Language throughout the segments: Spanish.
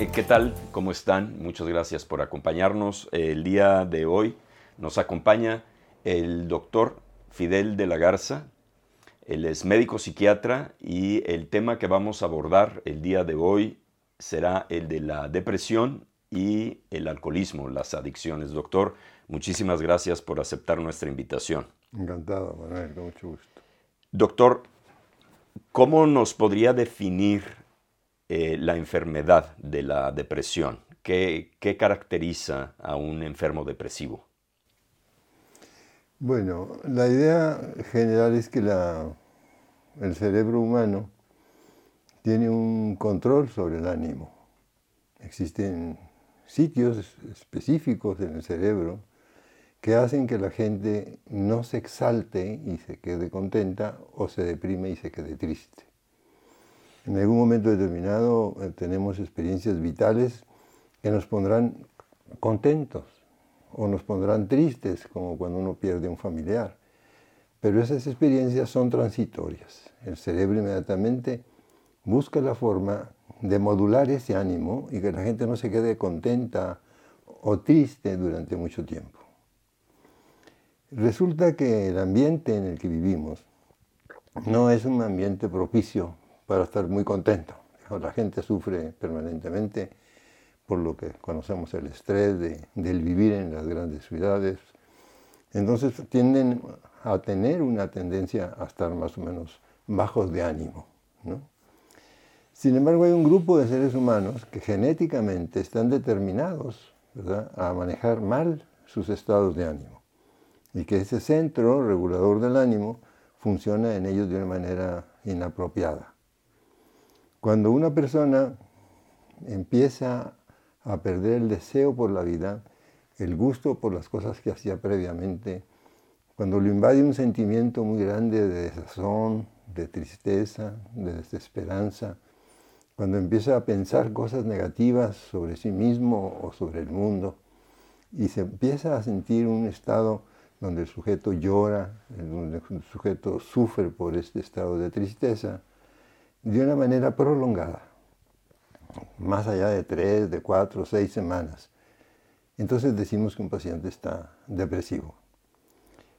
¿Qué tal? ¿Cómo están? Muchas gracias por acompañarnos. El día de hoy nos acompaña el doctor Fidel de la Garza. Él es médico psiquiatra y el tema que vamos a abordar el día de hoy será el de la depresión y el alcoholismo, las adicciones. Doctor, muchísimas gracias por aceptar nuestra invitación. Encantado, Manuel, con mucho gusto. Doctor, ¿cómo nos podría definir eh, la enfermedad de la depresión? ¿Qué, caracteriza a un enfermo depresivo? Bueno, la idea general es que el cerebro humano tiene un control sobre el ánimo. Existen sitios específicos en el cerebro que hacen que la gente no se exalte y se quede contenta o se deprime y se quede triste. En algún momento determinado eh, tenemos experiencias vitales que nos pondrán contentos o nos pondrán tristes, como cuando uno pierde un familiar. Pero esas experiencias son transitorias. El cerebro inmediatamente busca la forma de modular ese ánimo y que la gente no se quede contenta o triste durante mucho tiempo. Resulta que el ambiente en el que vivimos no es un ambiente propicio para estar muy contento. La gente sufre permanentemente por lo que conocemos el estrés de, del vivir en las grandes ciudades. Entonces tienden a tener una tendencia a estar más o menos bajos de ánimo. Sin embargo, hay un grupo de seres humanos que genéticamente están determinados a manejar mal sus estados de ánimo y que ese centro regulador del ánimo funciona en ellos de una manera inapropiada. Cuando una persona empieza a perder el deseo por la vida, el gusto por las cosas que hacía previamente, cuando lo invade un sentimiento muy grande de desazón, de tristeza, de desesperanza, cuando empieza a pensar cosas negativas sobre sí mismo o sobre el mundo, y se empieza a sentir un estado donde el sujeto llora, donde el sujeto sufre por este estado de tristeza, de una manera prolongada, más allá de tres, de cuatro, seis semanas. Entonces decimos que un paciente está depresivo.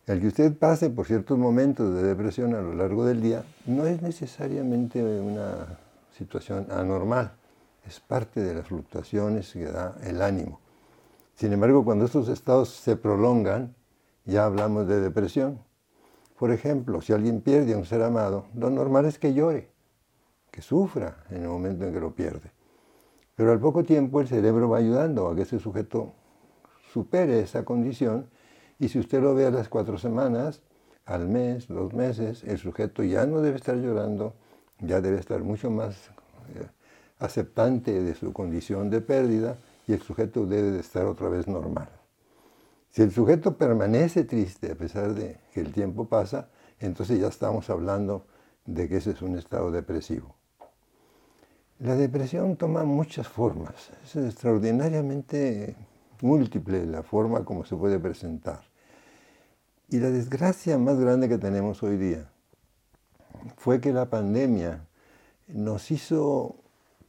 El que usted pase por ciertos momentos de depresión a lo largo del día no es necesariamente una situación anormal, es parte de las fluctuaciones que da el ánimo. Sin embargo, cuando estos estados se prolongan, ya hablamos de depresión. Por ejemplo, si alguien pierde a un ser amado, lo normal es que llore que sufra en el momento en que lo pierde. Pero al poco tiempo el cerebro va ayudando a que ese sujeto supere esa condición y si usted lo ve a las cuatro semanas, al mes, dos meses, el sujeto ya no debe estar llorando, ya debe estar mucho más eh, aceptante de su condición de pérdida y el sujeto debe de estar otra vez normal. Si el sujeto permanece triste a pesar de que el tiempo pasa, entonces ya estamos hablando de que ese es un estado depresivo. La depresión toma muchas formas, es extraordinariamente múltiple la forma como se puede presentar. Y la desgracia más grande que tenemos hoy día fue que la pandemia nos hizo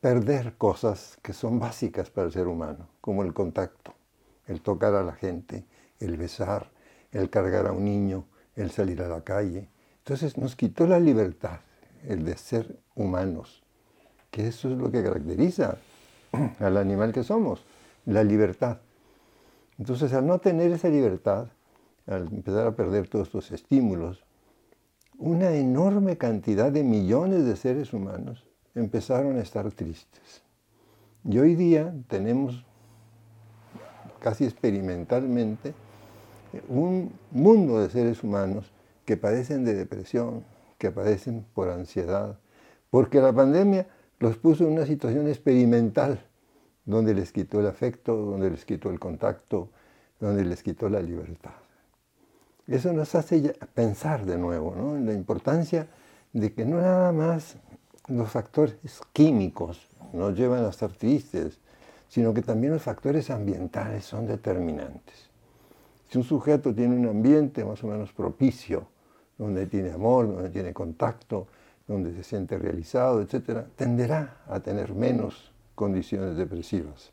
perder cosas que son básicas para el ser humano, como el contacto, el tocar a la gente, el besar, el cargar a un niño, el salir a la calle. Entonces nos quitó la libertad, el de ser humanos que eso es lo que caracteriza al animal que somos, la libertad. Entonces, al no tener esa libertad, al empezar a perder todos estos estímulos, una enorme cantidad de millones de seres humanos empezaron a estar tristes. Y hoy día tenemos casi experimentalmente un mundo de seres humanos que padecen de depresión, que padecen por ansiedad, porque la pandemia los puso en una situación experimental, donde les quitó el afecto, donde les quitó el contacto, donde les quitó la libertad. Eso nos hace pensar de nuevo ¿no? en la importancia de que no nada más los factores químicos nos llevan a estar tristes, sino que también los factores ambientales son determinantes. Si un sujeto tiene un ambiente más o menos propicio, donde tiene amor, donde tiene contacto, donde se siente realizado, etc., tenderá a tener menos condiciones depresivas.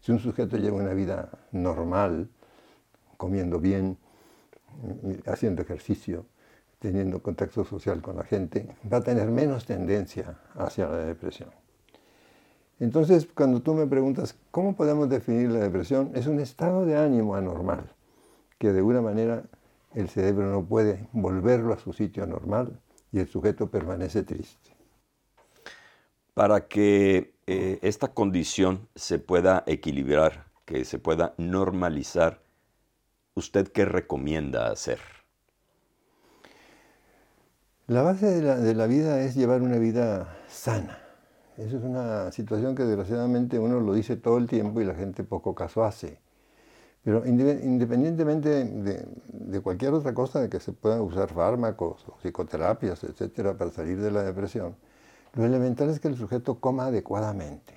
Si un sujeto lleva una vida normal, comiendo bien, haciendo ejercicio, teniendo contacto social con la gente, va a tener menos tendencia hacia la depresión. Entonces, cuando tú me preguntas cómo podemos definir la depresión, es un estado de ánimo anormal, que de alguna manera el cerebro no puede volverlo a su sitio normal y el sujeto permanece triste. Para que eh, esta condición se pueda equilibrar, que se pueda normalizar, ¿usted qué recomienda hacer? La base de la, de la vida es llevar una vida sana esa es una situación que desgraciadamente uno lo dice todo el tiempo y la gente poco caso hace. Pero independientemente de, cualquier otra cosa, de que se puedan usar fármacos o psicoterapias, etcétera, para salir de la depresión, lo elemental es que el sujeto coma adecuadamente.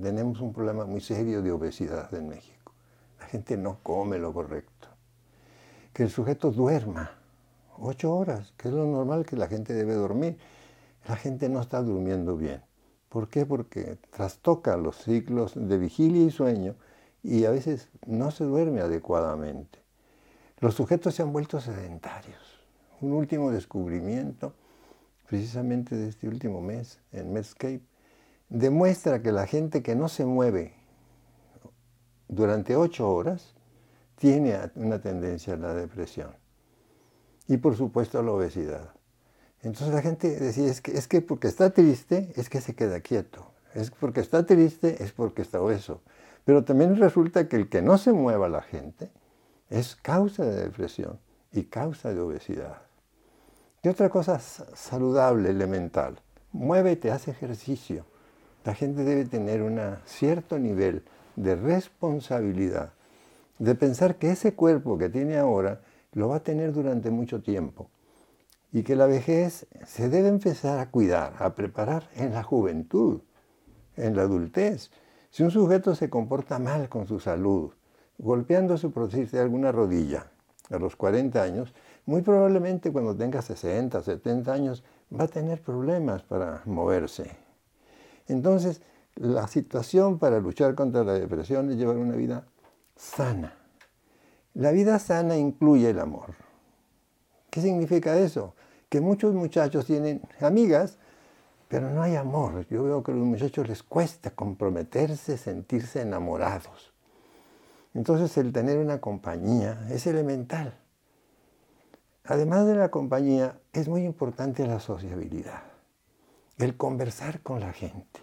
Tenemos un problema muy serio de obesidad en México. La gente no come lo correcto. Que el sujeto duerma ocho horas, que es lo normal que la gente debe dormir. La gente no está durmiendo bien. ¿Por qué? Porque trastoca los ciclos de vigilia y sueño y a veces no se duerme adecuadamente. Los sujetos se han vuelto sedentarios. Un último descubrimiento, precisamente de este último mes, en Medscape, demuestra que la gente que no se mueve durante ocho horas tiene una tendencia a la depresión y por supuesto a la obesidad. Entonces la gente decía, es que, es que porque está triste, es que se queda quieto. Es porque está triste, es porque está obeso. Pero también resulta que el que no se mueva la gente es causa de depresión y causa de obesidad. Y otra cosa saludable, elemental, muévete, haz ejercicio. La gente debe tener un cierto nivel de responsabilidad, de pensar que ese cuerpo que tiene ahora lo va a tener durante mucho tiempo y que la vejez se debe empezar a cuidar, a preparar en la juventud, en la adultez. Si un sujeto se comporta mal con su salud, golpeándose por decirse alguna rodilla a los 40 años, muy probablemente cuando tenga 60, 70 años va a tener problemas para moverse. Entonces, la situación para luchar contra la depresión es llevar una vida sana. La vida sana incluye el amor. ¿Qué significa eso? Que muchos muchachos tienen amigas, pero no hay amor. Yo veo que a los muchachos les cuesta comprometerse, sentirse enamorados. Entonces el tener una compañía es elemental. Además de la compañía, es muy importante la sociabilidad, el conversar con la gente.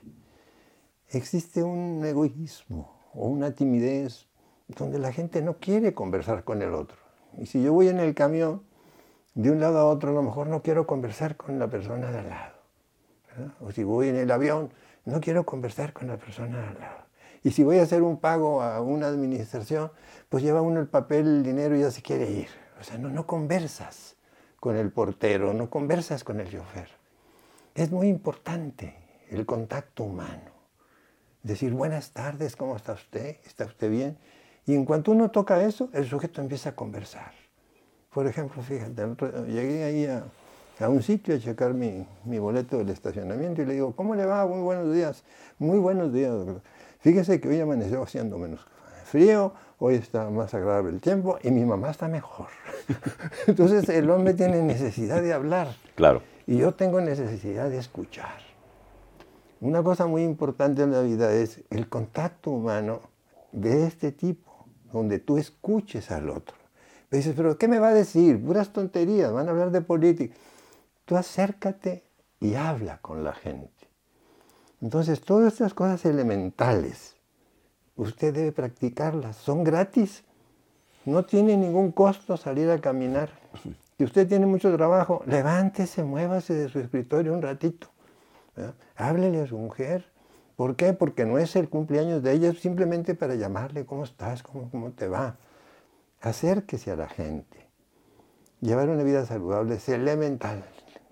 Existe un egoísmo o una timidez donde la gente no quiere conversar con el otro. Y si yo voy en el camión de un lado a otro, a lo mejor no quiero conversar con la persona de al lado. O si voy en el avión, no quiero conversar con la persona al lado. Y si voy a hacer un pago a una administración, pues lleva uno el papel, el dinero y ya se quiere ir. O sea, no, no conversas con el portero, no conversas con el chofer. Es muy importante el contacto humano. Decir, buenas tardes, ¿cómo está usted? ¿Está usted bien? Y en cuanto uno toca eso, el sujeto empieza a conversar. Por ejemplo, fíjate, llegué ahí a, un sitio a checar mi, boleto del estacionamiento y le digo, ¿cómo le va? Muy buenos días. Muy buenos días. Fíjese que hoy amaneció haciendo menos frío, hoy está más agradable el tiempo y mi mamá está mejor. Entonces el hombre tiene necesidad de hablar. Claro. Y yo tengo necesidad de escuchar. Una cosa muy importante en la vida es el contacto humano de este tipo, donde tú escuches al otro dices, pero ¿qué me va a decir? Puras tonterías, van a hablar de política. Tú acércate y habla con la gente. Entonces, todas estas cosas elementales, usted debe practicarlas. Son gratis. No tiene ningún costo salir a caminar. Si usted tiene mucho trabajo, levántese, muévase de su escritorio un ratito. Háblele a su mujer. ¿Por qué? Porque no es el cumpleaños de ella, es simplemente para llamarle, ¿cómo estás? ¿Cómo, cómo te va? acérquese a la gente. Llevar una vida saludable es elemental.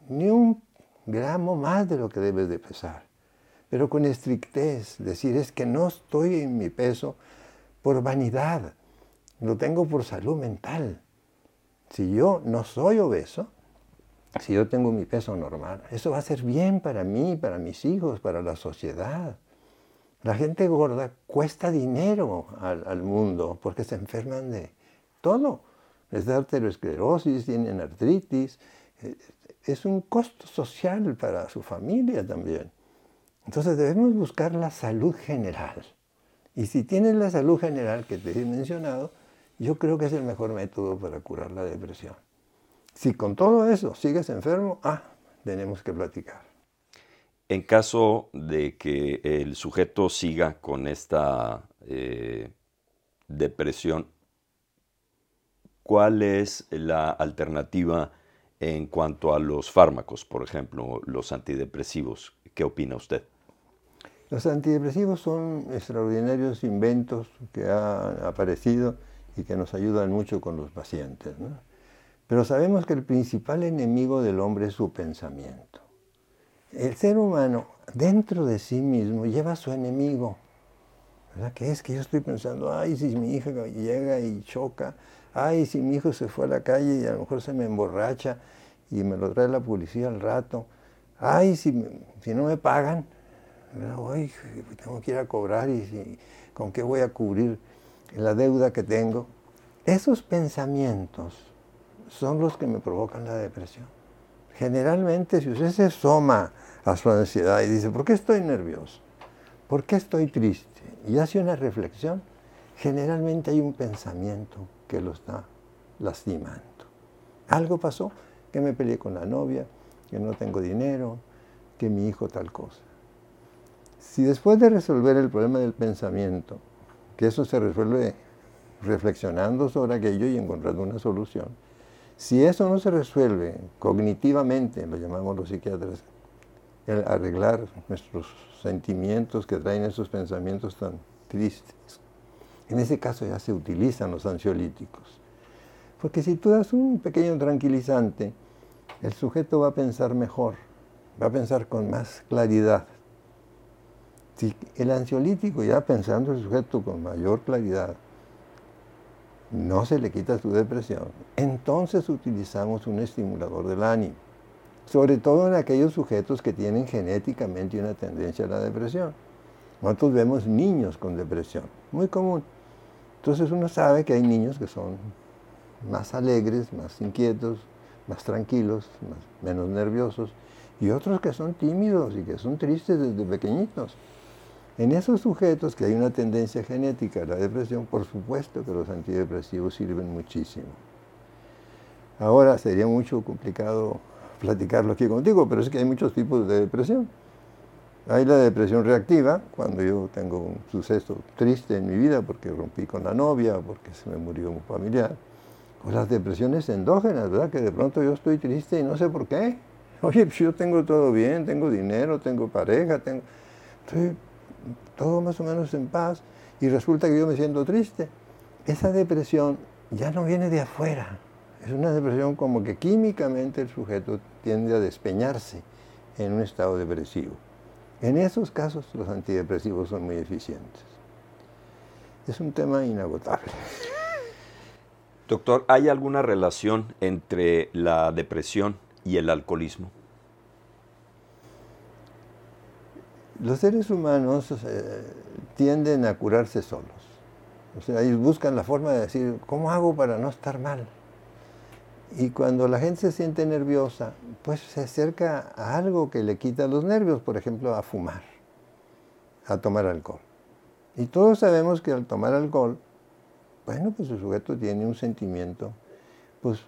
Ni un gramo más de lo que debes de pesar. Pero con estrictez, decir es que no estoy en mi peso por vanidad, lo tengo por salud mental. Si yo no soy obeso, si yo tengo mi peso normal, eso va a ser bien para mí, para mis hijos, para la sociedad. La gente gorda cuesta dinero al, mundo porque se enferman de todo. Les da arteriosclerosis, tienen artritis. Eh, es un costo social para su familia también. Entonces debemos buscar la salud general. Y si tienes la salud general que te he mencionado, yo creo que es el mejor método para curar la depresión. Si con todo eso sigues enfermo, ah, tenemos que platicar. En caso de que el sujeto siga con esta eh, depresión, ¿cuál es la alternativa en cuanto a los fármacos, por ejemplo, los antidepresivos? ¿Qué opina usted? Los antidepresivos son extraordinarios inventos que han aparecido y que nos ayudan mucho con los pacientes. Pero sabemos que el principal enemigo del hombre es su pensamiento. El ser humano dentro de sí mismo lleva a su enemigo. ¿Verdad? ¿Qué es que yo estoy pensando? Ay, si mi hija llega y choca. Ay, si mi hijo se fue a la calle y a lo mejor se me emborracha y me lo trae la policía al rato. Ay, si, si no me pagan. Ay, tengo que ir a cobrar y con qué voy a cubrir la deuda que tengo. Esos pensamientos son los que me provocan la depresión. Generalmente, si usted se asoma a su ansiedad y dice, ¿por qué estoy nervioso? ¿Por qué estoy triste? Y hace una reflexión, generalmente hay un pensamiento que lo está lastimando. Algo pasó, que me peleé con la novia, que no tengo dinero, que mi hijo tal cosa. Si después de resolver el problema del pensamiento, que eso se resuelve reflexionando sobre aquello y encontrando una solución. Si eso no se resuelve cognitivamente, lo llamamos los psiquiatras, el arreglar nuestros sentimientos que traen esos pensamientos tan tristes, en ese caso ya se utilizan los ansiolíticos. Porque si tú das un pequeño tranquilizante, el sujeto va a pensar mejor, va a pensar con más claridad, si el ansiolítico, ya pensando el sujeto con mayor claridad, no se le quita su depresión, entonces utilizamos un estimulador del ánimo, sobre todo en aquellos sujetos que tienen genéticamente una tendencia a la depresión. Nosotros vemos niños con depresión, muy común. Entonces uno sabe que hay niños que son más alegres, más inquietos, más tranquilos, menos nerviosos, y otros que son tímidos y que son tristes desde pequeñitos. En esos sujetos que hay una tendencia genética a la depresión, por supuesto que los antidepresivos sirven muchísimo. Ahora sería mucho complicado platicarlo aquí contigo, pero es que hay muchos tipos de depresión. Hay la depresión reactiva, cuando yo tengo un suceso triste en mi vida porque rompí con la novia, porque se me murió un familiar. O las depresiones endógenas, ¿verdad? Que de pronto yo estoy triste y no sé por qué. Oye, pues yo tengo todo bien, tengo dinero, tengo pareja, tengo... Estoy todo más o menos en paz, y resulta que yo me siento triste. Esa depresión ya no viene de afuera, es una depresión como que químicamente el sujeto tiende a despeñarse en un estado depresivo. En esos casos los antidepresivos son muy eficientes. Es un tema inagotable. Doctor, ¿hay alguna relación entre la depresión y el alcoholismo? Los seres humanos eh, tienden a curarse solos. O sea, ellos buscan la forma de decir, ¿cómo hago para no estar mal? Y cuando la gente se siente nerviosa, pues se acerca a algo que le quita los nervios, por ejemplo, a fumar, a tomar alcohol. Y todos sabemos que al tomar alcohol, bueno, pues el sujeto tiene un sentimiento, pues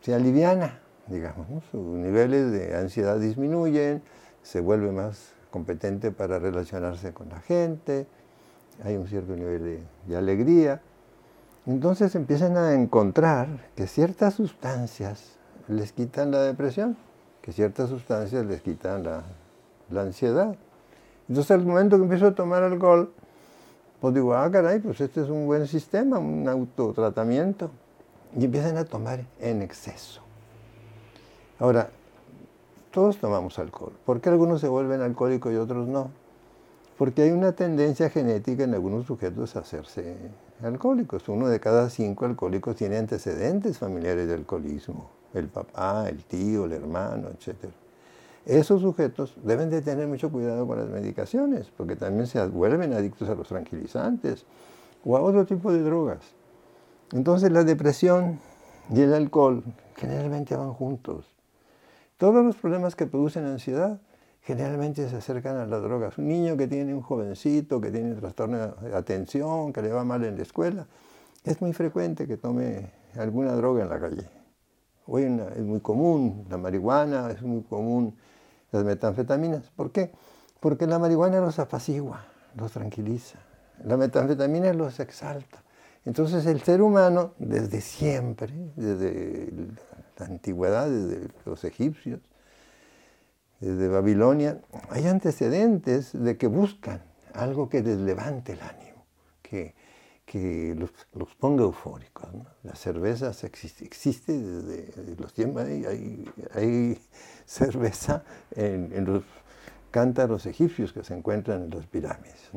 se aliviana, digamos, sus niveles de ansiedad disminuyen, se vuelve más competente para relacionarse con la gente, hay un cierto nivel de, alegría. Entonces empiezan a encontrar que ciertas sustancias les quitan la depresión, que ciertas sustancias les quitan la, ansiedad. Entonces al momento que empiezo a tomar alcohol, Pues digo, ah, caray, pues este es un buen sistema, un autotratamiento. Y empiezan a tomar en exceso. Ahora, todos tomamos alcohol. ¿Por qué algunos se vuelven alcohólicos y otros no? Porque hay una tendencia genética en algunos sujetos a hacerse alcohólicos. Uno de cada cinco alcohólicos tiene antecedentes familiares de alcoholismo. El papá, el tío, el hermano, etc. Esos sujetos deben de tener mucho cuidado con las medicaciones, porque también se vuelven adictos a los tranquilizantes o a otro tipo de drogas. Entonces la depresión y el alcohol generalmente van juntos. Todos los problemas que producen ansiedad generalmente se acercan a las drogas. Un niño que tiene un jovencito, que tiene trastorno de atención, que le va mal en la escuela, es muy frecuente que tome alguna droga en la calle. Hoy es muy común la marihuana, es muy común las metanfetaminas. ¿Por qué? Porque la marihuana los apacigua, los tranquiliza. La metanfetamina los exalta. Entonces el ser humano, desde siempre, desde la antigüedad, desde los egipcios, desde Babilonia, hay antecedentes de que buscan algo que les levante el ánimo, que, los, ponga eufóricos. La cerveza existe, desde los tiempos, hay, hay, cerveza en, los cántaros egipcios que se encuentran en las pirámides.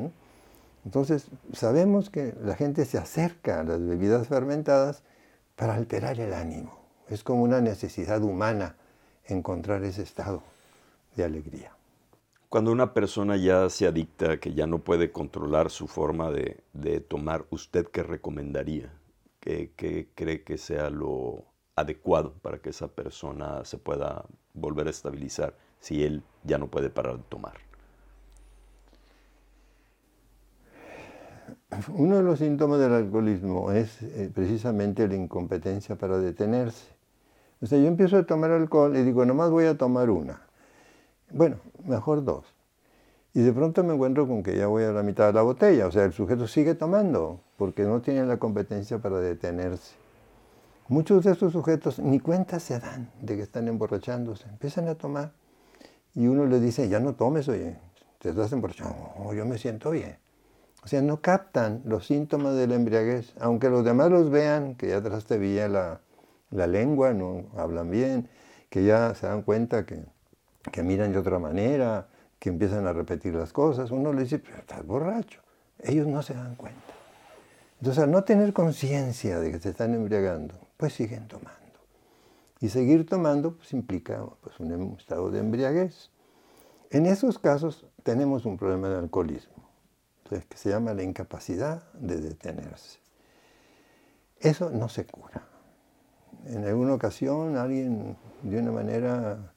Entonces, sabemos que la gente se acerca a las bebidas fermentadas para alterar el ánimo. Es como una necesidad humana encontrar ese estado de alegría. Cuando una persona ya se adicta, que ya no puede controlar su forma de, tomar, ¿usted qué recomendaría? ¿Qué, ¿Qué, cree que sea lo adecuado para que esa persona se pueda volver a estabilizar si él ya no puede parar de tomar? Uno de los síntomas del alcoholismo es eh, precisamente la incompetencia para detenerse. O sea, yo empiezo a tomar alcohol y digo, nomás voy a tomar una. Bueno, mejor dos. Y de pronto me encuentro con que ya voy a la mitad de la botella. O sea, el sujeto sigue tomando porque no tiene la competencia para detenerse. Muchos de estos sujetos ni cuenta se dan de que están emborrachándose. Empiezan a tomar y uno le dice, ya no tomes, oye, te estás emborrachando. Oh, yo me siento bien. O sea, no captan los síntomas de la embriaguez, aunque los demás los vean, que ya trastabilla la, la lengua, no hablan bien, que ya se dan cuenta que, que miran de otra manera, que empiezan a repetir las cosas. Uno le dice, pero estás borracho. Ellos no se dan cuenta. Entonces, al no tener conciencia de que se están embriagando, pues siguen tomando. Y seguir tomando pues, implica pues, un estado de embriaguez. En esos casos tenemos un problema de alcoholismo que se llama la incapacidad de detenerse. Eso no se cura. En alguna ocasión alguien de una manera,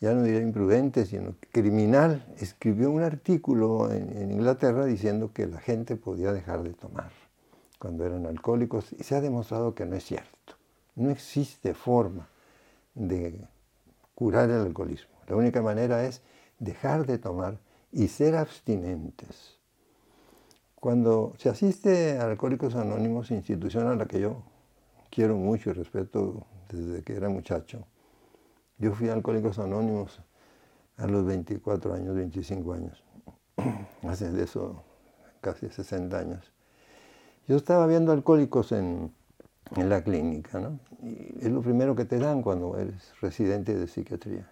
ya no diría imprudente, sino criminal, escribió un artículo en, Inglaterra diciendo que la gente podía dejar de tomar cuando eran alcohólicos y se ha demostrado que no es cierto. No existe forma de curar el alcoholismo. La única manera es dejar de tomar y ser abstinentes. Cuando se asiste a Alcohólicos Anónimos, institución a la que yo quiero mucho y respeto desde que era muchacho, yo fui a Alcohólicos Anónimos a los 24 años, 25 años, hace de eso casi 60 años. Yo estaba viendo alcohólicos en, en la clínica, ¿no? Es lo primero que te dan cuando eres residente de psiquiatría.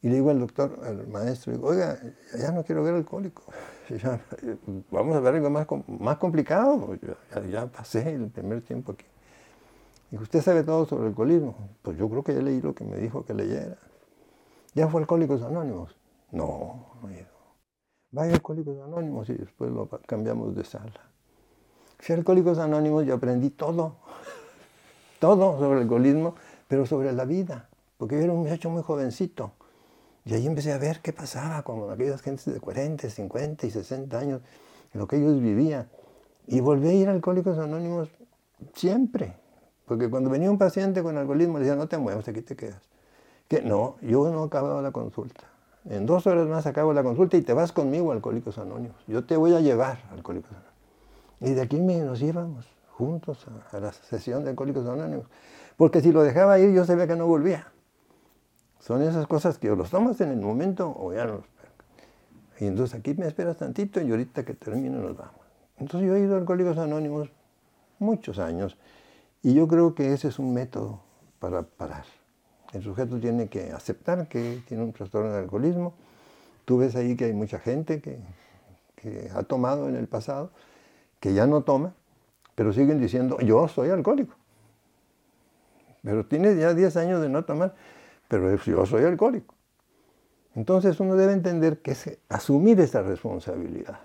Y le digo al doctor, al maestro, digo, oiga, ya no quiero ver alcohólico. vamos a ver algo más, más complicado. Ya, pasé el primer tiempo aquí. Y usted sabe todo sobre el alcoholismo. Pues yo creo que ya leí lo que me dijo que leyera. ¿Ya fue Alcohólicos Anónimos? No, no he ido. Vaya Alcohólicos Anónimos y después lo cambiamos de sala. Fui a Alcohólicos Anónimos y aprendí todo. todo sobre el alcoholismo, pero sobre la vida. Porque yo era un muchacho muy jovencito. Y ahí empecé a ver qué pasaba con aquellas gentes de 40, 50 y 60 años, lo que ellos vivían. Y volví a ir a Alcohólicos Anónimos siempre. Porque cuando venía un paciente con alcoholismo, le decía, no te muevas, aquí te quedas. Que no, yo no acababa la consulta. En dos horas más acabo la consulta y te vas conmigo Alcohólicos Anónimos. Yo te voy a llevar Alcohólicos Anónimos. Y de aquí nos íbamos juntos a, a la sesión de Alcohólicos Anónimos. Porque si lo dejaba ir, yo sabía que no volvía. Son esas cosas que o los tomas en el momento o ya no los Y entonces aquí me esperas tantito y ahorita que termino nos vamos. Entonces yo he ido a Alcohólicos Anónimos muchos años y yo creo que ese es un método para parar. El sujeto tiene que aceptar que tiene un trastorno de alcoholismo. Tú ves ahí que hay mucha gente que, que ha tomado en el pasado, que ya no toma, pero siguen diciendo, yo soy alcohólico. Pero tienes ya 10 años de no tomar, pero yo soy alcohólico. Entonces uno debe entender que es asumir esa responsabilidad.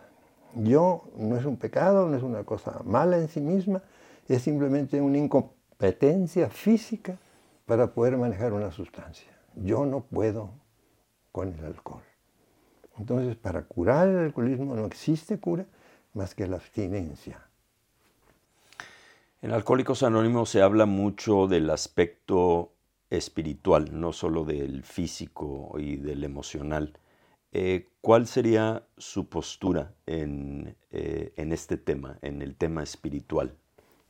Yo no es un pecado, no es una cosa mala en sí misma, es simplemente una incompetencia física para poder manejar una sustancia. Yo no puedo con el alcohol. Entonces, para curar el alcoholismo no existe cura más que la abstinencia. En Alcohólicos Anónimos se habla mucho del aspecto espiritual, no solo del físico y del emocional. Eh, ¿Cuál sería su postura eh, en, este tema, en el tema espiritual?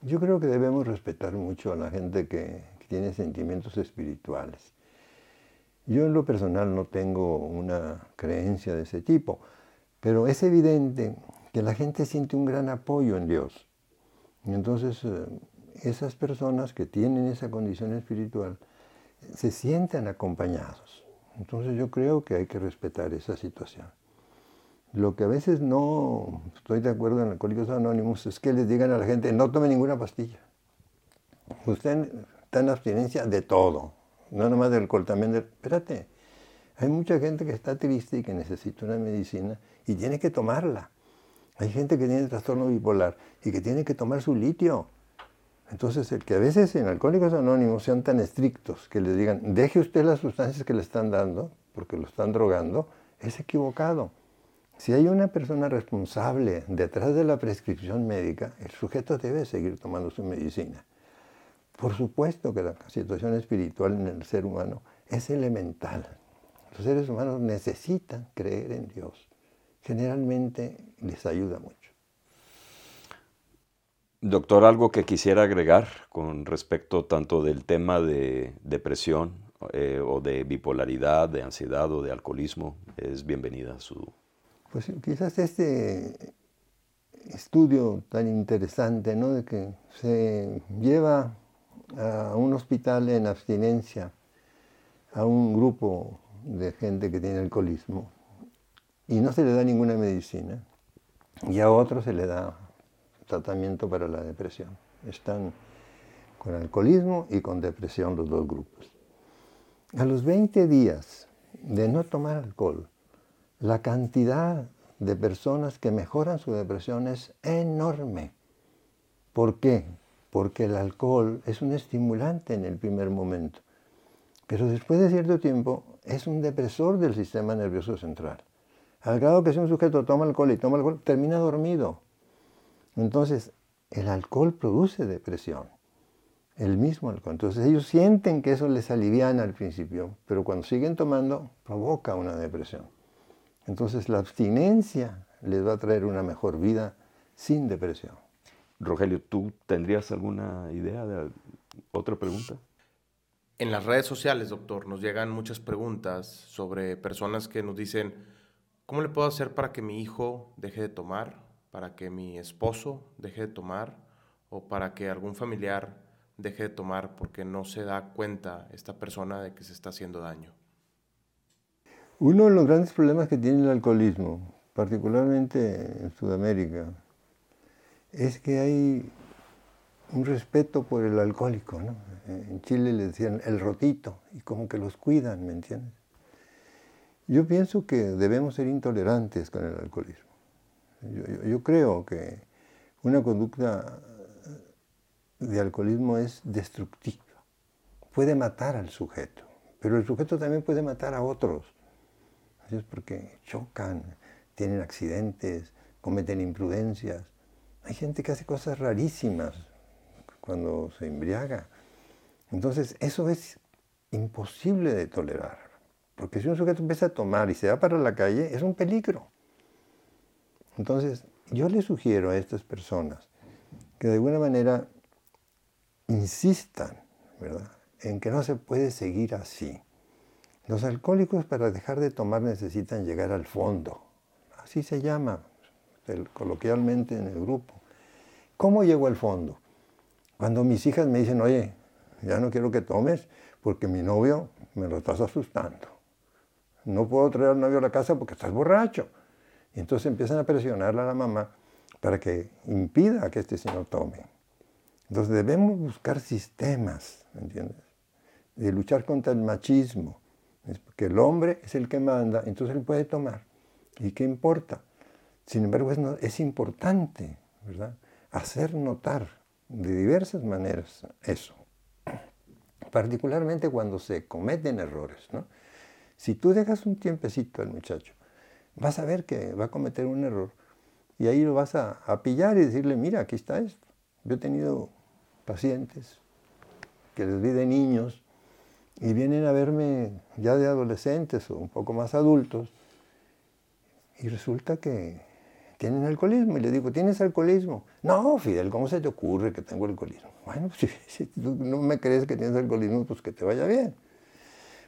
Yo creo que debemos respetar mucho a la gente que, tiene sentimientos espirituales. Yo en lo personal no tengo una creencia de ese tipo, pero es evidente que la gente siente un gran apoyo en Dios entonces eh, esas personas que tienen esa condición espiritual se sienten acompañados. Entonces yo creo que hay que respetar esa situación. Lo que a veces no estoy de acuerdo en Alcohólicos Anónimos es que les digan a la gente, no tome ninguna pastilla. Usted está en abstinencia de todo, no nomás del alcohol, también de... Espérate, hay mucha gente que está triste y que necesita una medicina y tiene que tomarla. Hay gente que tiene trastorno bipolar y que tiene que tomar su litio. Entonces, el que a veces en Alcohólicos Anónimos sean tan estrictos que le digan, deje usted las sustancias que le están dando, porque lo están drogando, es equivocado. Si hay una persona responsable detrás de la prescripción médica, el sujeto debe seguir tomando su medicina. Por supuesto que la situación espiritual en el ser humano es elemental. Los seres humanos necesitan creer en Dios generalmente les ayuda mucho. Doctor, algo que quisiera agregar con respecto tanto del tema de depresión eh, o de bipolaridad, de ansiedad o de alcoholismo, es bienvenida su... Pues quizás este estudio tan interesante, ¿no? De que se lleva a un hospital en abstinencia a un grupo de gente que tiene alcoholismo y no se le da ninguna medicina. Y a otro se le da tratamiento para la depresión. Están con alcoholismo y con depresión los dos grupos. A los 20 días de no tomar alcohol, la cantidad de personas que mejoran su depresión es enorme. ¿Por qué? Porque el alcohol es un estimulante en el primer momento, pero después de cierto tiempo es un depresor del sistema nervioso central. Al grado que si un sujeto toma alcohol y toma alcohol, termina dormido. Entonces, el alcohol produce depresión. El mismo alcohol. Entonces ellos sienten que eso les aliviana al principio, pero cuando siguen tomando, provoca una depresión. Entonces la abstinencia les va a traer una mejor vida sin depresión. Rogelio, ¿tú tendrías alguna idea de otra pregunta? En las redes sociales, doctor, nos llegan muchas preguntas sobre personas que nos dicen, ¿Cómo le puedo hacer para que mi hijo deje de tomar, para que mi esposo deje de tomar o para que algún familiar deje de tomar porque no se da cuenta esta persona de que se está haciendo daño? Uno de los grandes problemas que tiene el alcoholismo, particularmente en Sudamérica, es que hay un respeto por el alcohólico. En Chile le decían el rotito y como que los cuidan, ¿me entiendes? Yo pienso que debemos ser intolerantes con el alcoholismo. Yo, creo que una conducta de alcoholismo es destructiva. Puede matar al sujeto, pero el sujeto también puede matar a otros. Así es porque chocan, tienen accidentes, cometen imprudencias. Hay gente que hace cosas rarísimas cuando se embriaga. Entonces, eso es imposible de tolerar. Porque si un sujeto empieza a tomar y se va para la calle, es un peligro. Entonces, yo le sugiero a estas personas que de alguna manera insistan, ¿verdad?, en que no se puede seguir así. Los alcohólicos para dejar de tomar necesitan llegar al fondo, así se llama coloquialmente en el grupo. ¿Cómo llegó al fondo? Cuando mis hijas me dicen, oye, ya no quiero que tomes porque mi novio me lo estás asustando. No puedo traer al novio a la casa porque estás borracho. Y entonces empiezan a presionarle a la mamá para que impida que este señor tome. Entonces debemos buscar sistemas, ¿entiendes? De luchar contra el machismo. Porque el hombre es el que manda, entonces él puede tomar. ¿Y qué importa? Sin embargo, es, es importante, ¿verdad? Hacer notar de diversas maneras eso. Particularmente cuando se cometen errores, ¿no? Si tú dejas un tiempecito al muchacho, vas a ver que va a cometer un error y ahí lo vas a, pillar y decirle, mira, aquí está esto. Yo he tenido pacientes que les vi de niños y vienen a verme ya de adolescentes o un poco más adultos y resulta que tienen alcoholismo. Y le digo, ¿tienes alcoholismo? No, Fidel, ¿cómo se te ocurre que tengo alcoholismo? Bueno, si, si tú no me crees que tienes alcoholismo, pues que te vaya bien.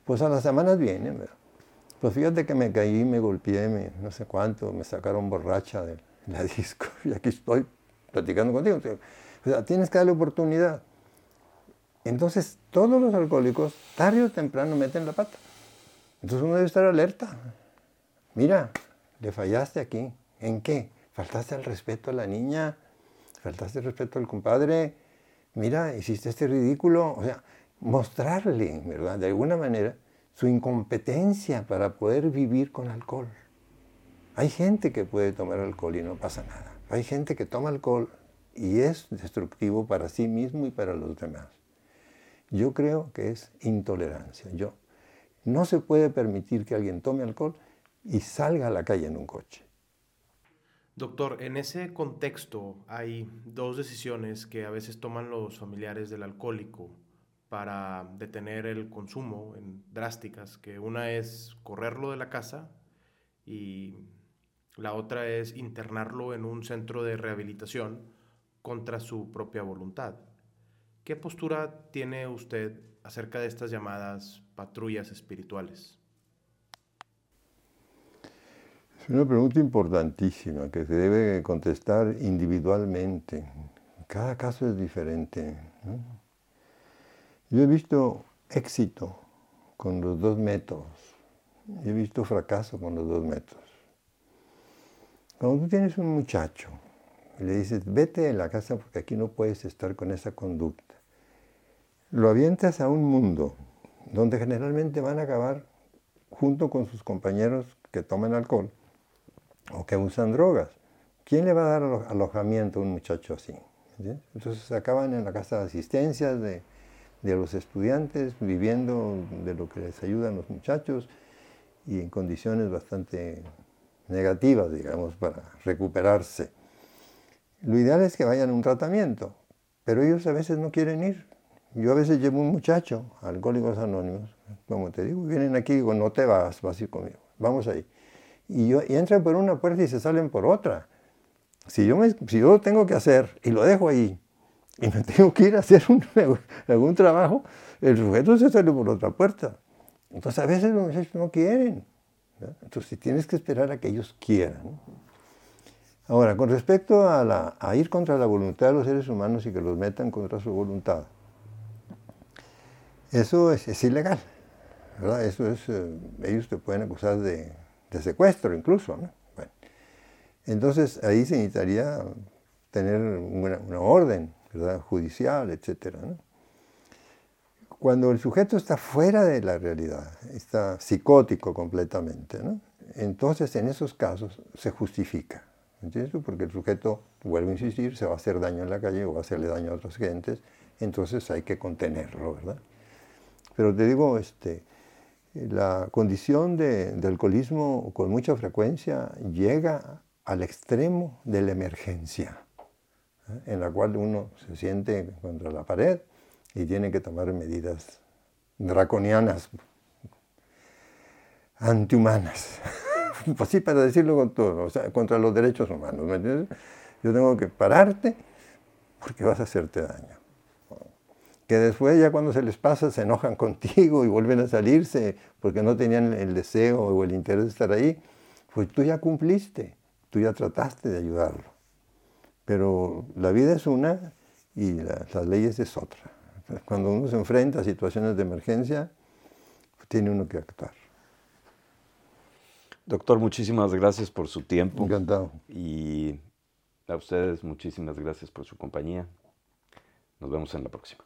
Pues a las semanas vienen, ¿verdad? Pues fíjate que me caí, me golpeé, me, no sé cuánto, me sacaron borracha de la disco y aquí estoy platicando contigo. O sea, tienes que darle oportunidad. Entonces, todos los alcohólicos, tarde o temprano, meten la pata. Entonces uno debe estar alerta. Mira, le fallaste aquí. ¿En qué? Faltaste al respeto a la niña, faltaste el respeto al compadre. Mira, hiciste este ridículo. O sea, mostrarle, ¿verdad? De alguna manera, su incompetencia para poder vivir con alcohol. Hay gente que puede tomar alcohol y no pasa nada. Hay gente que toma alcohol y es destructivo para sí mismo y para los demás. Yo creo que es intolerancia. Yo no se puede permitir que alguien tome alcohol y salga a la calle en un coche. Doctor, en ese contexto hay dos decisiones que a veces toman los familiares del alcohólico para detener el consumo en drásticas, que una es correrlo de la casa y la otra es internarlo en un centro de rehabilitación contra su propia voluntad. ¿Qué postura tiene usted acerca de estas llamadas patrullas espirituales? Es una pregunta importantísima que se debe contestar individualmente. Cada caso es diferente. Yo he visto éxito con los dos métodos. He visto fracaso con los dos métodos. Cuando tú tienes un muchacho y le dices, vete de la casa porque aquí no puedes estar con esa conducta, lo avientas a un mundo donde generalmente van a acabar junto con sus compañeros que toman alcohol o que usan drogas. ¿Quién le va a dar alojamiento a un muchacho así? Entonces acaban en la casa de asistencia de, de los estudiantes, viviendo de lo que les ayudan los muchachos y en condiciones bastante negativas, digamos, para recuperarse. Lo ideal es que vayan a un tratamiento, pero ellos a veces no quieren ir. Yo a veces llevo un muchacho a Alcohólicos Anónimos, como te digo, vienen aquí y digo, no te vas, vas a ir conmigo, vamos ahí. Y, yo, y entran por una puerta y se salen por otra. Si yo, me, si yo lo tengo que hacer y lo dejo ahí y me tengo que ir a hacer un, algún trabajo, el sujeto se sale por otra puerta. Entonces a veces los muchachos no quieren. Entonces tienes que esperar a que ellos quieran. Ahora, con respecto a, ir contra la voluntad de los seres humanos y que los metan contra su voluntad, eso es, ilegal. Eso es, eh, ellos te pueden acusar de, secuestro incluso. entonces ahí se necesitaría tener una, orden judicial, etc. Cuando el sujeto está fuera de la realidad, está psicótico completamente, entonces en esos casos se justifica. Porque el sujeto, vuelvo a insistir, se va a hacer daño en la calle o va a hacerle daño a otras gentes, entonces hay que contenerlo, ¿verdad? Pero te digo, este, la condición de, alcoholismo con mucha frecuencia llega al extremo de la emergencia, ¿eh? en la cual uno se siente contra la pared y tiene que tomar medidas draconianas, antihumanas. pues sí, para decirlo con todo, contra los derechos humanos, ¿me entiendes? Yo tengo que pararte porque vas a hacerte daño. Que después ya cuando se les pasa se enojan contigo y vuelven a salirse porque no tenían el deseo o el interés de estar ahí, pues tú ya cumpliste, tú ya trataste de ayudarlo. Pero la vida es una y las leyes es otra. Cuando uno se enfrenta a situaciones de emergencia, tiene uno que actuar. Doctor, muchísimas gracias por su tiempo. Encantado. Y a ustedes muchísimas gracias por su compañía. Nos vemos en la próxima.